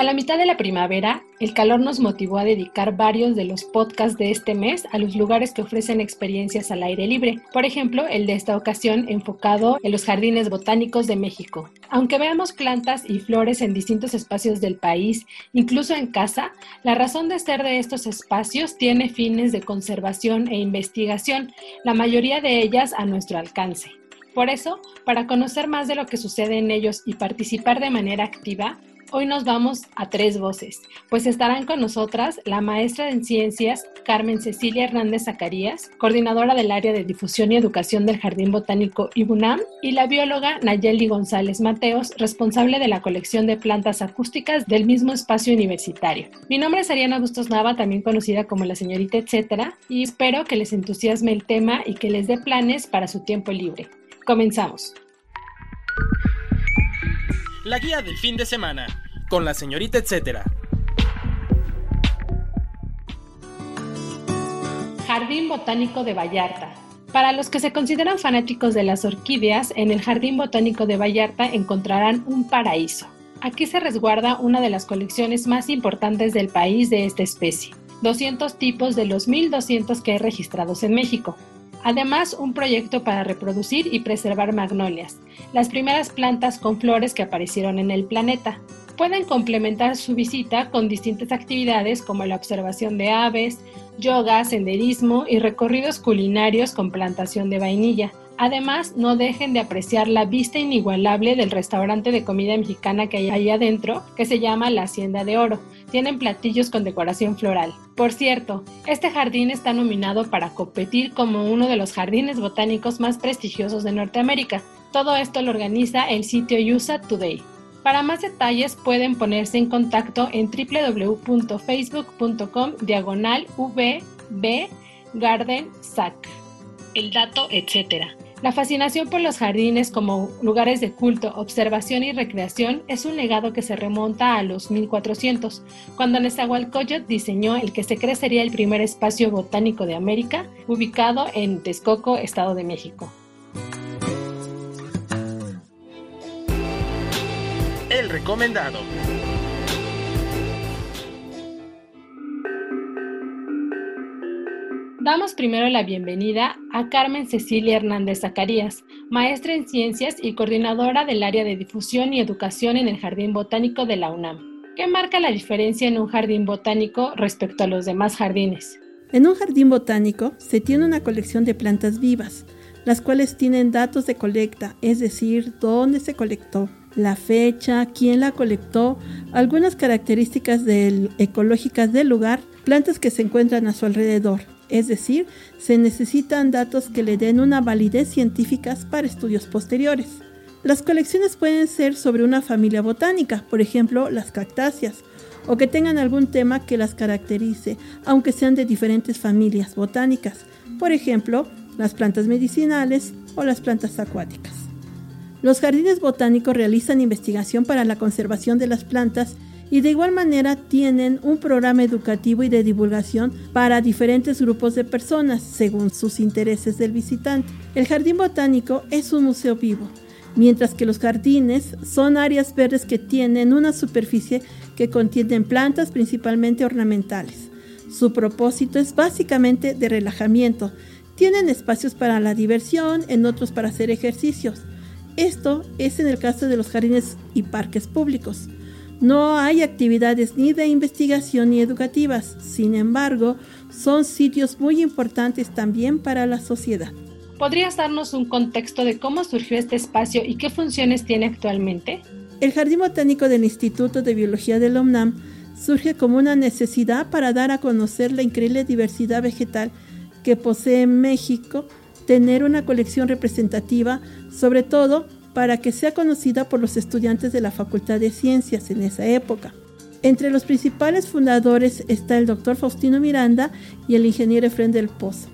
A la mitad de la primavera, el calor nos motivó a dedicar varios de los podcasts de este mes a los lugares que ofrecen experiencias al aire libre. Por ejemplo, el de esta ocasión enfocado en los jardines botánicos de México. Aunque veamos plantas y flores en distintos espacios del país, incluso en casa, la razón de ser de estos espacios tiene fines de conservación e investigación, la mayoría de ellas a nuestro alcance. Por eso, para conocer más de lo que sucede en ellos y participar de manera activa, Hoy nos vamos a tres voces, pues estarán con nosotras la maestra en ciencias Carmen Cecilia Hernández Zacarías, coordinadora del área de difusión y educación del Jardín Botánico IBUNAM, y la bióloga Nayeli González Mateos, responsable de la colección de plantas acústicas del mismo espacio universitario. Mi nombre es Ariana Bustos Nava, también conocida como la señorita etcétera, y espero que les entusiasme el tema y que les dé planes para su tiempo libre. Comenzamos. La guía del fin de semana, con la señorita etcétera. Jardín Botánico de Vallarta. Para los que se consideran fanáticos de las orquídeas, en el Jardín Botánico de Vallarta encontrarán un paraíso. Aquí se resguarda una de las colecciones más importantes del país de esta especie, 200 tipos de los 1200 que hay registrados en México. Además, un proyecto para reproducir y preservar magnolias, las primeras plantas con flores que aparecieron en el planeta. Pueden complementar su visita con distintas actividades como la observación de aves, yoga, senderismo y recorridos culinarios con plantación de vainilla. Además, no dejen de apreciar la vista inigualable del restaurante de comida mexicana que hay ahí adentro, que se llama La Hacienda de Oro. Tienen platillos con decoración floral. Por cierto, este jardín está nominado para competir como uno de los jardines botánicos más prestigiosos de Norteamérica. Todo esto lo organiza el sitio USA Today. Para más detalles pueden ponerse en contacto en www.facebook.com diagonal garden el dato, etc. La fascinación por los jardines como lugares de culto, observación y recreación es un legado que se remonta a los 1400, cuando Nezahualcóyotl diseñó el que se cree sería el primer espacio botánico de América, ubicado en Texcoco, Estado de México. El recomendado. Damos primero la bienvenida a Carmen Cecilia Hernández Zacarías, maestra en ciencias y coordinadora del área de difusión y educación en el Jardín Botánico de la UNAM. ¿Qué marca la diferencia en un jardín botánico respecto a los demás jardines? En un jardín botánico se tiene una colección de plantas vivas, las cuales tienen datos de colecta, es decir, dónde se colectó, la fecha, quién la colectó, algunas características ecológicas del lugar, plantas que se encuentran a su alrededor, es decir, se necesitan datos que le den una validez científica para estudios posteriores. Las colecciones pueden ser sobre una familia botánica, por ejemplo, las cactáceas, o que tengan algún tema que las caracterice, aunque sean de diferentes familias botánicas, por ejemplo, las plantas medicinales o las plantas acuáticas. Los jardines botánicos realizan investigación para la conservación de las plantas y de igual manera tienen un programa educativo y de divulgación para diferentes grupos de personas según sus intereses del visitante. El jardín botánico es un museo vivo, mientras que los jardines son áreas verdes que tienen una superficie que contienen plantas principalmente ornamentales. Su propósito es básicamente de relajamiento. Tienen espacios para la diversión, en otros para hacer ejercicios. Esto es en el caso de los jardines y parques públicos. No hay actividades ni de investigación ni educativas, sin embargo, son sitios muy importantes también para la sociedad. ¿Podrías darnos un contexto de cómo surgió este espacio y qué funciones tiene actualmente? El Jardín Botánico del Instituto de Biología de la UNAM surge como una necesidad para dar a conocer la increíble diversidad vegetal que posee México, tener una colección representativa, sobre todo para que sea conocida por los estudiantes de la Facultad de Ciencias en esa época. Entre los principales fundadores está el doctor Faustino Miranda y el ingeniero Efren del Pozo.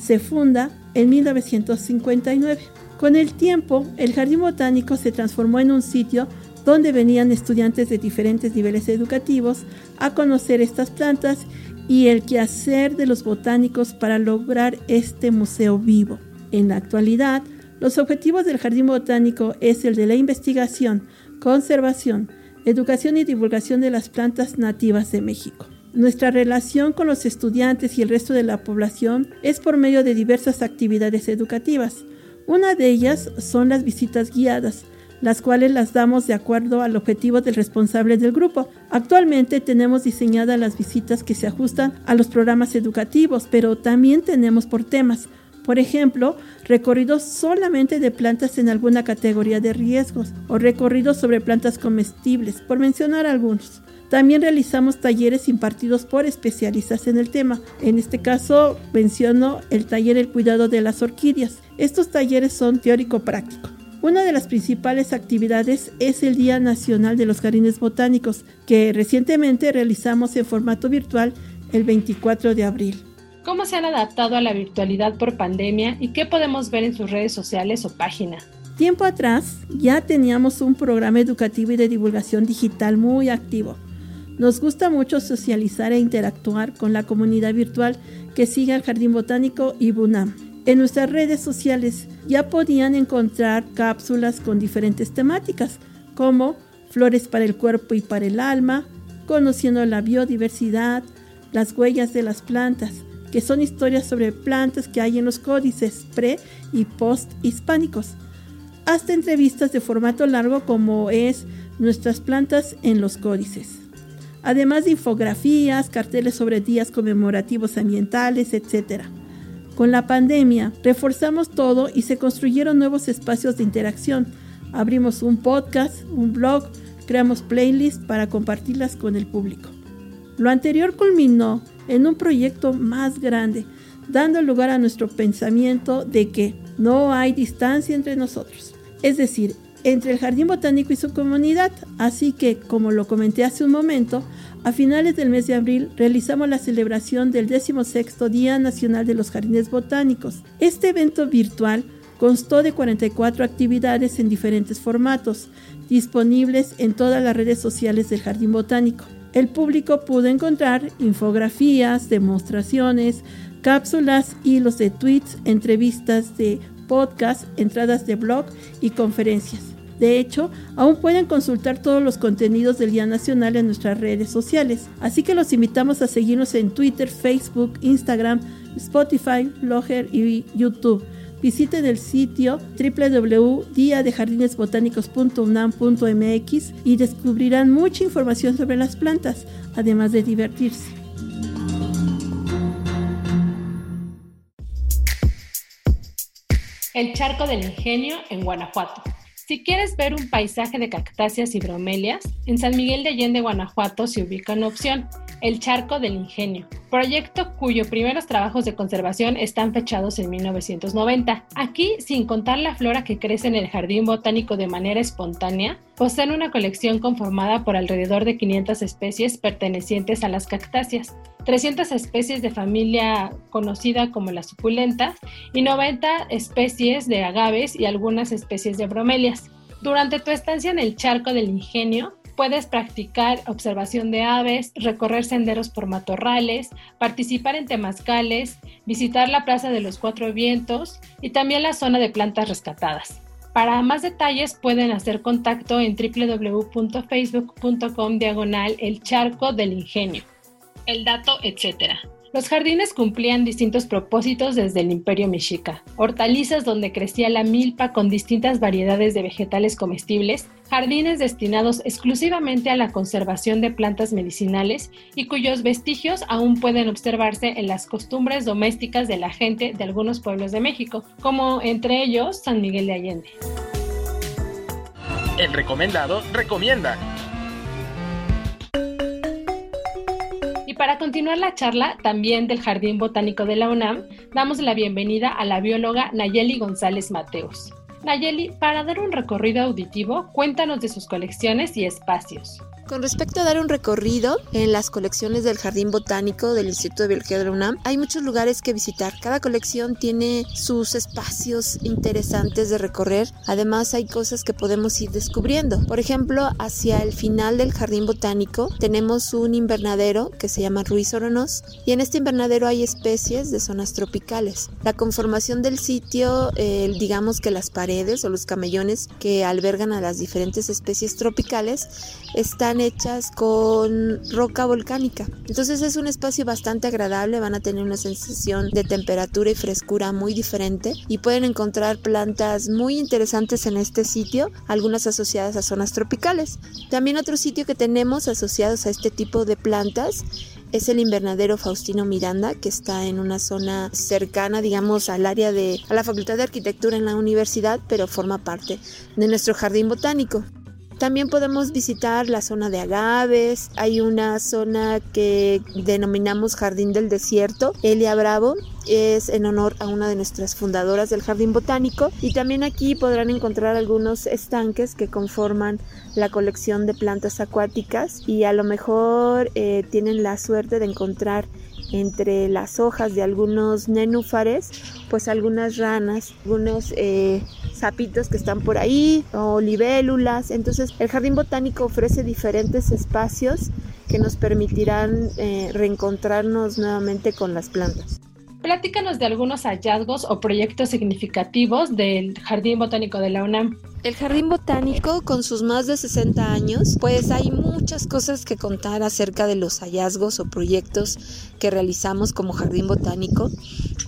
Se funda en 1959. Con el tiempo, el Jardín Botánico se transformó en un sitio donde venían estudiantes de diferentes niveles educativos a conocer estas plantas y el quehacer de los botánicos para lograr este museo vivo. En la actualidad, los objetivos del Jardín Botánico es el de la investigación, conservación, educación y divulgación de las plantas nativas de México. Nuestra relación con los estudiantes y el resto de la población es por medio de diversas actividades educativas. Una de ellas son las visitas guiadas, las cuales las damos de acuerdo al objetivo del responsable del grupo. Actualmente tenemos diseñadas las visitas que se ajustan a los programas educativos, pero también tenemos por temas. Por ejemplo, recorridos solamente de plantas en alguna categoría de riesgos o recorridos sobre plantas comestibles, por mencionar algunos. También realizamos talleres impartidos por especialistas en el tema. En este caso menciono el taller El cuidado de las orquídeas. Estos talleres son teórico-práctico. Una de las principales actividades es el Día Nacional de los Jardines Botánicos, que recientemente realizamos en formato virtual el 24 de abril. ¿Cómo se han adaptado a la virtualidad por pandemia y qué podemos ver en sus redes sociales o página? Tiempo atrás ya teníamos un programa educativo y de divulgación digital muy activo. Nos gusta mucho socializar e interactuar con la comunidad virtual que sigue al Jardín Botánico y BUNAM. En nuestras redes sociales ya podían encontrar cápsulas con diferentes temáticas, como flores para el cuerpo y para el alma, conociendo la biodiversidad, las huellas de las plantas, que son historias sobre plantas que hay en los códices pre y post hispánicos, hasta entrevistas de formato largo como es Nuestras plantas en los códices. Además de infografías, carteles sobre días conmemorativos ambientales, etc. Con la pandemia, reforzamos todo y se construyeron nuevos espacios de interacción. Abrimos un podcast, un blog, creamos playlists para compartirlas con el público. Lo anterior culminó en un proyecto más grande, dando lugar a nuestro pensamiento de que no hay distancia entre nosotros, es decir, entre el Jardín Botánico y su comunidad. Así que, como lo comenté hace un momento, a finales del mes de abril realizamos la celebración del 16 Día Nacional de los Jardines Botánicos. Este evento virtual constó de 44 actividades en diferentes formatos, disponibles en todas las redes sociales del Jardín Botánico. El público pudo encontrar infografías, demostraciones, cápsulas, hilos de tweets, entrevistas de podcast, entradas de blog y conferencias. De hecho, aún pueden consultar todos los contenidos del Día Nacional en nuestras redes sociales, así que los invitamos a seguirnos en Twitter, Facebook, Instagram, Spotify, Blogger y YouTube. Visiten el sitio www.diadejardinesbotánicos.unam.mx y descubrirán mucha información sobre las plantas, además de divertirse. El Charco del Ingenio en Guanajuato. Si quieres ver un paisaje de cactáceas y bromelias, en San Miguel de Allende, Guanajuato, se ubica una opción, el Charco del Ingenio, proyecto cuyos primeros trabajos de conservación están fechados en 1990. Aquí, sin contar la flora que crece en el jardín botánico de manera espontánea, poseen una colección conformada por alrededor de 500 especies pertenecientes a las cactáceas, 300 especies de familia conocida como las suculentas y 90 especies de agaves y algunas especies de bromelias. Durante tu estancia en el charco del ingenio, puedes practicar observación de aves, recorrer senderos por matorrales, participar en temazcales, visitar la Plaza de los Cuatro Vientos y también la zona de plantas rescatadas. Para más detalles pueden hacer contacto en www.facebook.com diagonal el charco del ingenio el dato, etc. Los jardines cumplían distintos propósitos desde el Imperio Mexica. Hortalizas donde crecía la milpa con distintas variedades de vegetales comestibles, jardines destinados exclusivamente a la conservación de plantas medicinales y cuyos vestigios aún pueden observarse en las costumbres domésticas de la gente de algunos pueblos de México, como entre ellos San Miguel de Allende. El recomendado recomienda. Y para continuar la charla, también del Jardín Botánico de la UNAM, damos la bienvenida a la bióloga Nayeli González Mateos. Nayeli, para dar un recorrido auditivo, cuéntanos de sus colecciones y espacios. Con respecto a dar un recorrido en las colecciones del Jardín Botánico del Instituto de Biología de la UNAM, hay muchos lugares que visitar. Cada colección tiene sus espacios interesantes de recorrer. Además, hay cosas que podemos ir descubriendo. Por ejemplo, hacia el final del Jardín Botánico tenemos un invernadero que se llama Ruiz Oronos y en este invernadero hay especies de zonas tropicales. La conformación del sitio, digamos que las paredes o los camellones que albergan a las diferentes especies tropicales están hechas con roca volcánica. Entonces es un espacio bastante agradable, van a tener una sensación de temperatura y frescura muy diferente y pueden encontrar plantas muy interesantes en este sitio, algunas asociadas a zonas tropicales. También otro sitio que tenemos asociados a este tipo de plantas es el invernadero Faustino Miranda, que está en una zona cercana, digamos, al área de a la Facultad de Arquitectura en la universidad, pero forma parte de nuestro jardín botánico. También podemos visitar la zona de agaves, hay una zona que denominamos Jardín del Desierto, Elia Bravo, es en honor a una de nuestras fundadoras del Jardín Botánico. Y también aquí podrán encontrar algunos estanques que conforman la colección de plantas acuáticas. Y a lo mejor eh, tienen la suerte de encontrar entre las hojas de algunos nenúfares, pues algunas ranas, algunos eh, sapitos que están por ahí o libélulas. Entonces el jardín botánico ofrece diferentes espacios que nos permitirán eh, reencontrarnos nuevamente con las plantas. Platícanos de algunos hallazgos o proyectos significativos del Jardín Botánico de la UNAM. El Jardín Botánico, con sus más de 60 años, pues hay muchas cosas que contar acerca de los hallazgos o proyectos que realizamos como Jardín Botánico.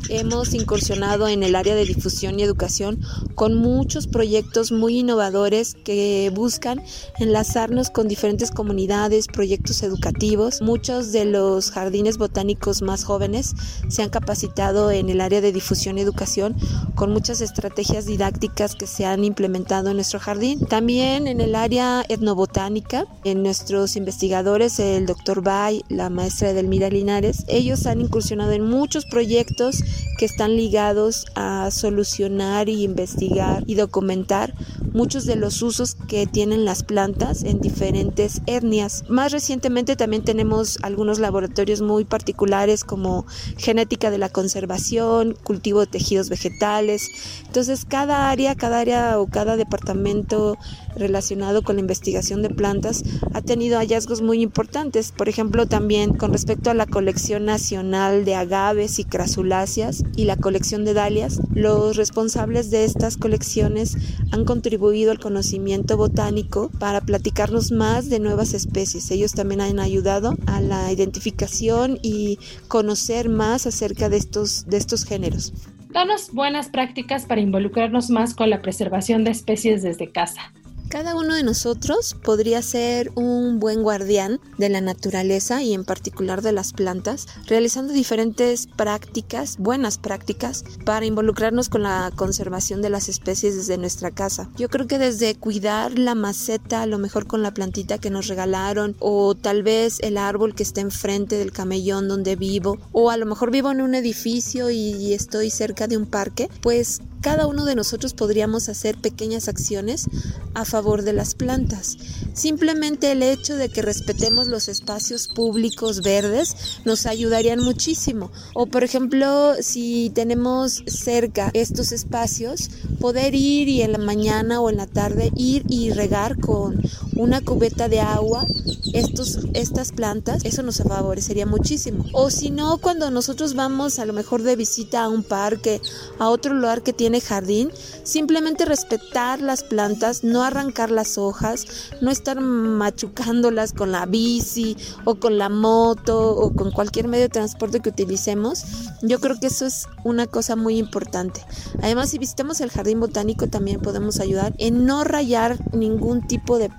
Hemos incursionado en el área de difusión y educación con muchos proyectos muy innovadores que buscan enlazarnos con diferentes comunidades, proyectos educativos. Muchos de los jardines botánicos más jóvenes se han capacitado en el área de difusión y educación con muchas estrategias didácticas que se han implementado en nuestro jardín. También en el área etnobotánica, en nuestros investigadores, el doctor Bay, la maestra Edelmira Linares, ellos han incursionado en muchos proyectos que están ligados a solucionar y investigar y documentar muchos de los usos que tienen las plantas en diferentes etnias. Más recientemente también tenemos algunos laboratorios muy particulares como genética de la conservación, cultivo de tejidos vegetales. Entonces cada área, cada área o cada departamento relacionado con la investigación de plantas ha tenido hallazgos muy importantes. Por ejemplo, también con respecto a la colección nacional de agaves y crasuláceas y la colección de dalias, los responsables de estas colecciones han contribuido al conocimiento botánico para platicarnos más de nuevas especies. Ellos también han ayudado a la identificación y conocer más acerca de estos, de estos géneros. Danos buenas prácticas para involucrarnos más con la preservación de especies desde casa. Cada uno de nosotros podría ser un buen guardián de la naturaleza y en particular de las plantas, realizando diferentes prácticas, buenas prácticas, para involucrarnos con la conservación de las especies desde nuestra casa. Yo creo que desde cuidar la maceta, a lo mejor con la plantita que nos regalaron, o tal vez el árbol que está enfrente del camellón donde vivo, o a lo mejor vivo en un edificio y estoy cerca de un parque, pues cada uno de nosotros podríamos hacer pequeñas acciones a favor de las plantas. Simplemente el hecho de que respetemos los espacios públicos verdes nos ayudarían muchísimo. O por ejemplo, si tenemos cerca estos espacios, poder ir y en la mañana o en la tarde ir y regar con una cubeta de agua estos, estas plantas, eso nos favorecería muchísimo. O si no, cuando nosotros vamos a lo mejor de visita a un parque, a otro lugar que tiene jardín, simplemente respetar las plantas, no arrancar las hojas, no estar machucándolas con la bici o con la moto o con cualquier medio de transporte que utilicemos. Yo creo que eso es una cosa muy importante. Además, si visitamos el jardín botánico también podemos ayudar en no rayar ningún tipo de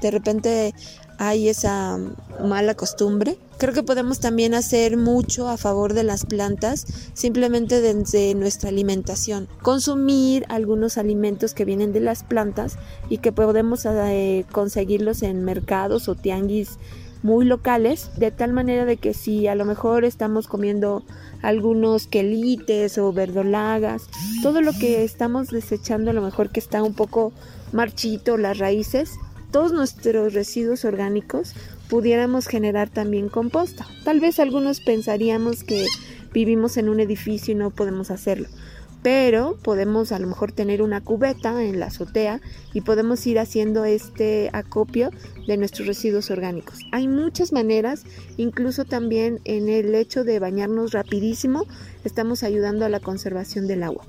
De repente hay esa mala costumbre. Creo que podemos también hacer mucho a favor de las plantas simplemente desde nuestra alimentación. Consumir algunos alimentos que vienen de las plantas y que podemos eh, conseguirlos en mercados o tianguis muy locales, de tal manera de que si a lo mejor estamos comiendo algunos quelites o verdolagas, todo lo que estamos desechando a lo mejor que está un poco marchito, las raíces, todos nuestros residuos orgánicos pudiéramos generar también composta. Tal vez algunos pensaríamos que vivimos en un edificio y no podemos hacerlo, pero podemos a lo mejor tener una cubeta en la azotea y podemos ir haciendo este acopio de nuestros residuos orgánicos. Hay muchas maneras, incluso también en el hecho de bañarnos rapidísimo, estamos ayudando a la conservación del agua.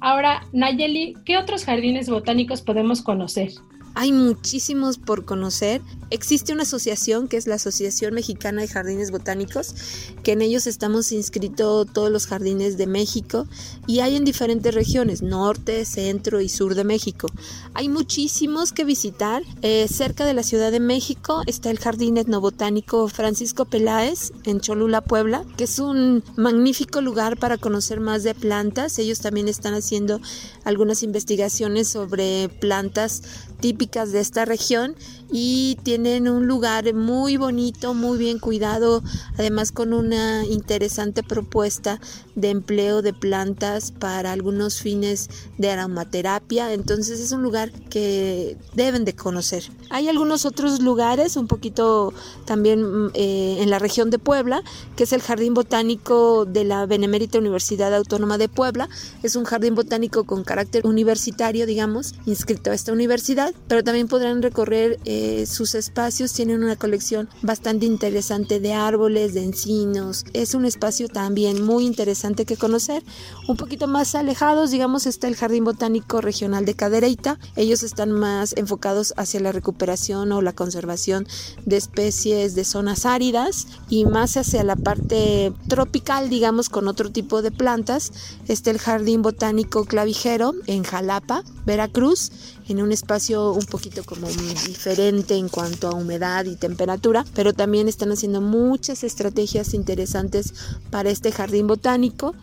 Ahora, Nayeli, ¿qué otros jardines botánicos podemos conocer? Hay muchísimos por conocer. Existe una asociación que es la Asociación Mexicana de Jardines Botánicos, que en ellos estamos inscritos todos los jardines de México y hay en diferentes regiones, norte, centro y sur de México. Hay muchísimos que visitar. Eh, cerca de la Ciudad de México está el Jardín Etnobotánico Francisco Peláez en Cholula, Puebla, que es un magnífico lugar para conocer más de plantas. Ellos también están haciendo algunas investigaciones sobre plantas típicas de esta región y tienen un lugar muy bonito, muy bien cuidado, además con una interesante propuesta de empleo de plantas para algunos fines de aromaterapia. Entonces es un lugar que deben de conocer. Hay algunos otros lugares, un poquito también eh, en la región de Puebla, que es el Jardín Botánico de la Benemérita Universidad Autónoma de Puebla. Es un jardín botánico con carácter universitario, digamos, inscrito a esta universidad, pero también podrán recorrer eh, sus espacios, tienen una colección bastante interesante de árboles, de encinos. Es un espacio también muy interesante que conocer. Un poquito más alejados, digamos, está el Jardín Botánico Regional de Cadereyta. Ellos están más enfocados hacia la recuperación o la conservación de especies de zonas áridas y más hacia la parte tropical, digamos, con otro tipo de plantas. Está el Jardín Botánico Clavijero en Jalapa, Veracruz en un espacio un poquito como diferente en cuanto a humedad y temperatura, pero también están haciendo muchas estrategias interesantes para este jardín botánico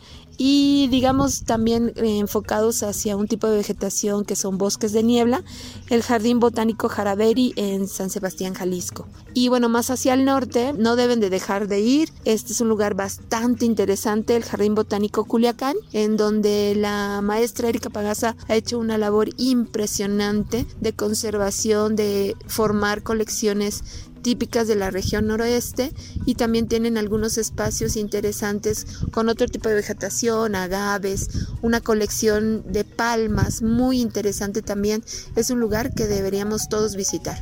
y digamos también eh, enfocados hacia un tipo de vegetación que son bosques de niebla, el Jardín Botánico Jaraveri en San Sebastián, Jalisco. Y bueno, más hacia el norte, no deben de dejar de ir, este es un lugar bastante interesante, el Jardín Botánico Culiacán, en donde la maestra Erika Pagasa ha hecho una labor impresionante de conservación, de formar colecciones típicas de la región noroeste y también tienen algunos espacios interesantes con otro tipo de vegetación, agaves, una colección de palmas muy interesante también. Es un lugar que deberíamos todos visitar.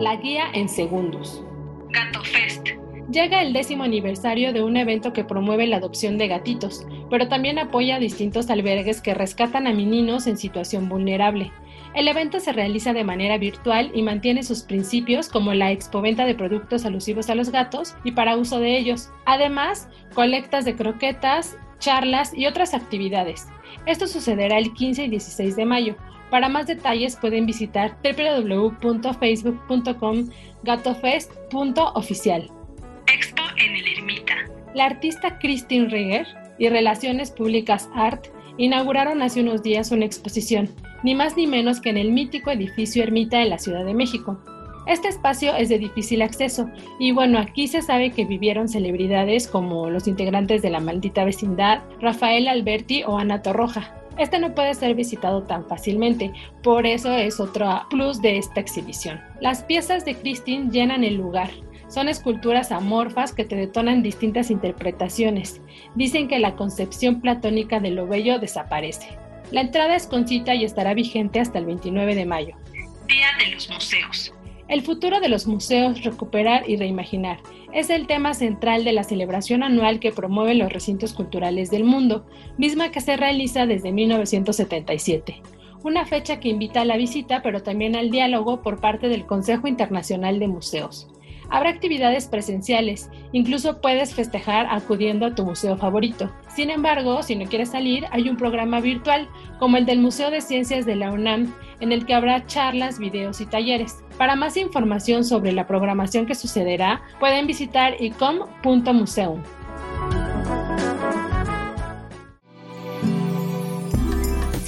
La guía en segundos. Gato Fest llega el décimo aniversario de un evento que promueve la adopción de gatitos, pero también apoya a distintos albergues que rescatan a meninos en situación vulnerable. El evento se realiza de manera virtual y mantiene sus principios como la expoventa de productos alusivos a los gatos y para uso de ellos. Además, colectas de croquetas, charlas y otras actividades. Esto sucederá el 15 y 16 de mayo. Para más detalles pueden visitar www.facebook.com gatofest.oficial. Expo en el Ermita. La artista Christine Rieger y Relaciones Públicas Art inauguraron hace unos días una exposición, ni más ni menos que en el mítico edificio Ermita de la Ciudad de México. Este espacio es de difícil acceso y bueno, aquí se sabe que vivieron celebridades como los integrantes de la maldita vecindad, Rafael Alberti o Ana Torroja. Este no puede ser visitado tan fácilmente, por eso es otro plus de esta exhibición. Las piezas de Christine llenan el lugar, son esculturas amorfas que te detonan distintas interpretaciones. Dicen que la concepción platónica de lo bello desaparece. La entrada es con cita y estará vigente hasta el 29 de mayo. Día de los museos. El futuro de los museos, recuperar y reimaginar, es el tema central de la celebración anual que promueve los recintos culturales del mundo, misma que se realiza desde 1977. Una fecha que invita a la visita, pero también al diálogo por parte del Consejo Internacional de Museos. Habrá actividades presenciales, incluso puedes festejar acudiendo a tu museo favorito. Sin embargo, si no quieres salir, hay un programa virtual, como el del Museo de Ciencias de la UNAM, en el que habrá charlas, videos y talleres. Para más información sobre la programación que sucederá, pueden visitar icom.museum.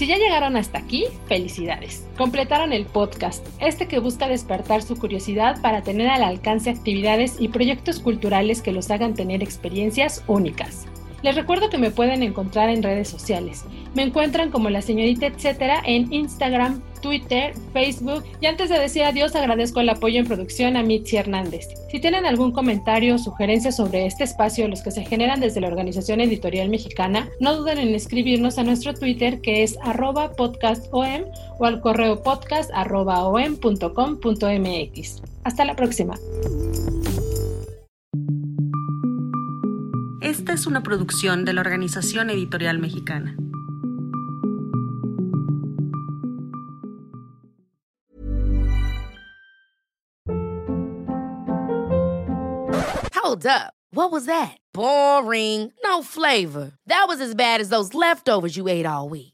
Si ya llegaron hasta aquí, felicidades. Completaron el podcast, este que busca despertar su curiosidad para tener al alcance actividades y proyectos culturales que los hagan tener experiencias únicas. Les recuerdo que me pueden encontrar en redes sociales. Me encuentran como la señorita etcétera en Instagram, Twitter, Facebook y antes de decir adiós agradezco el apoyo en producción a Mitzi Hernández. Si tienen algún comentario o sugerencia sobre este espacio, los que se generan desde la Organización Editorial Mexicana, no duden en escribirnos a nuestro Twitter que es arroba podcastom o al correo podcast Hasta la próxima. Esta es una producción de la Organización Editorial Mexicana. Hold up. What was that? Boring. No flavor. That was as bad as those leftovers you ate all week.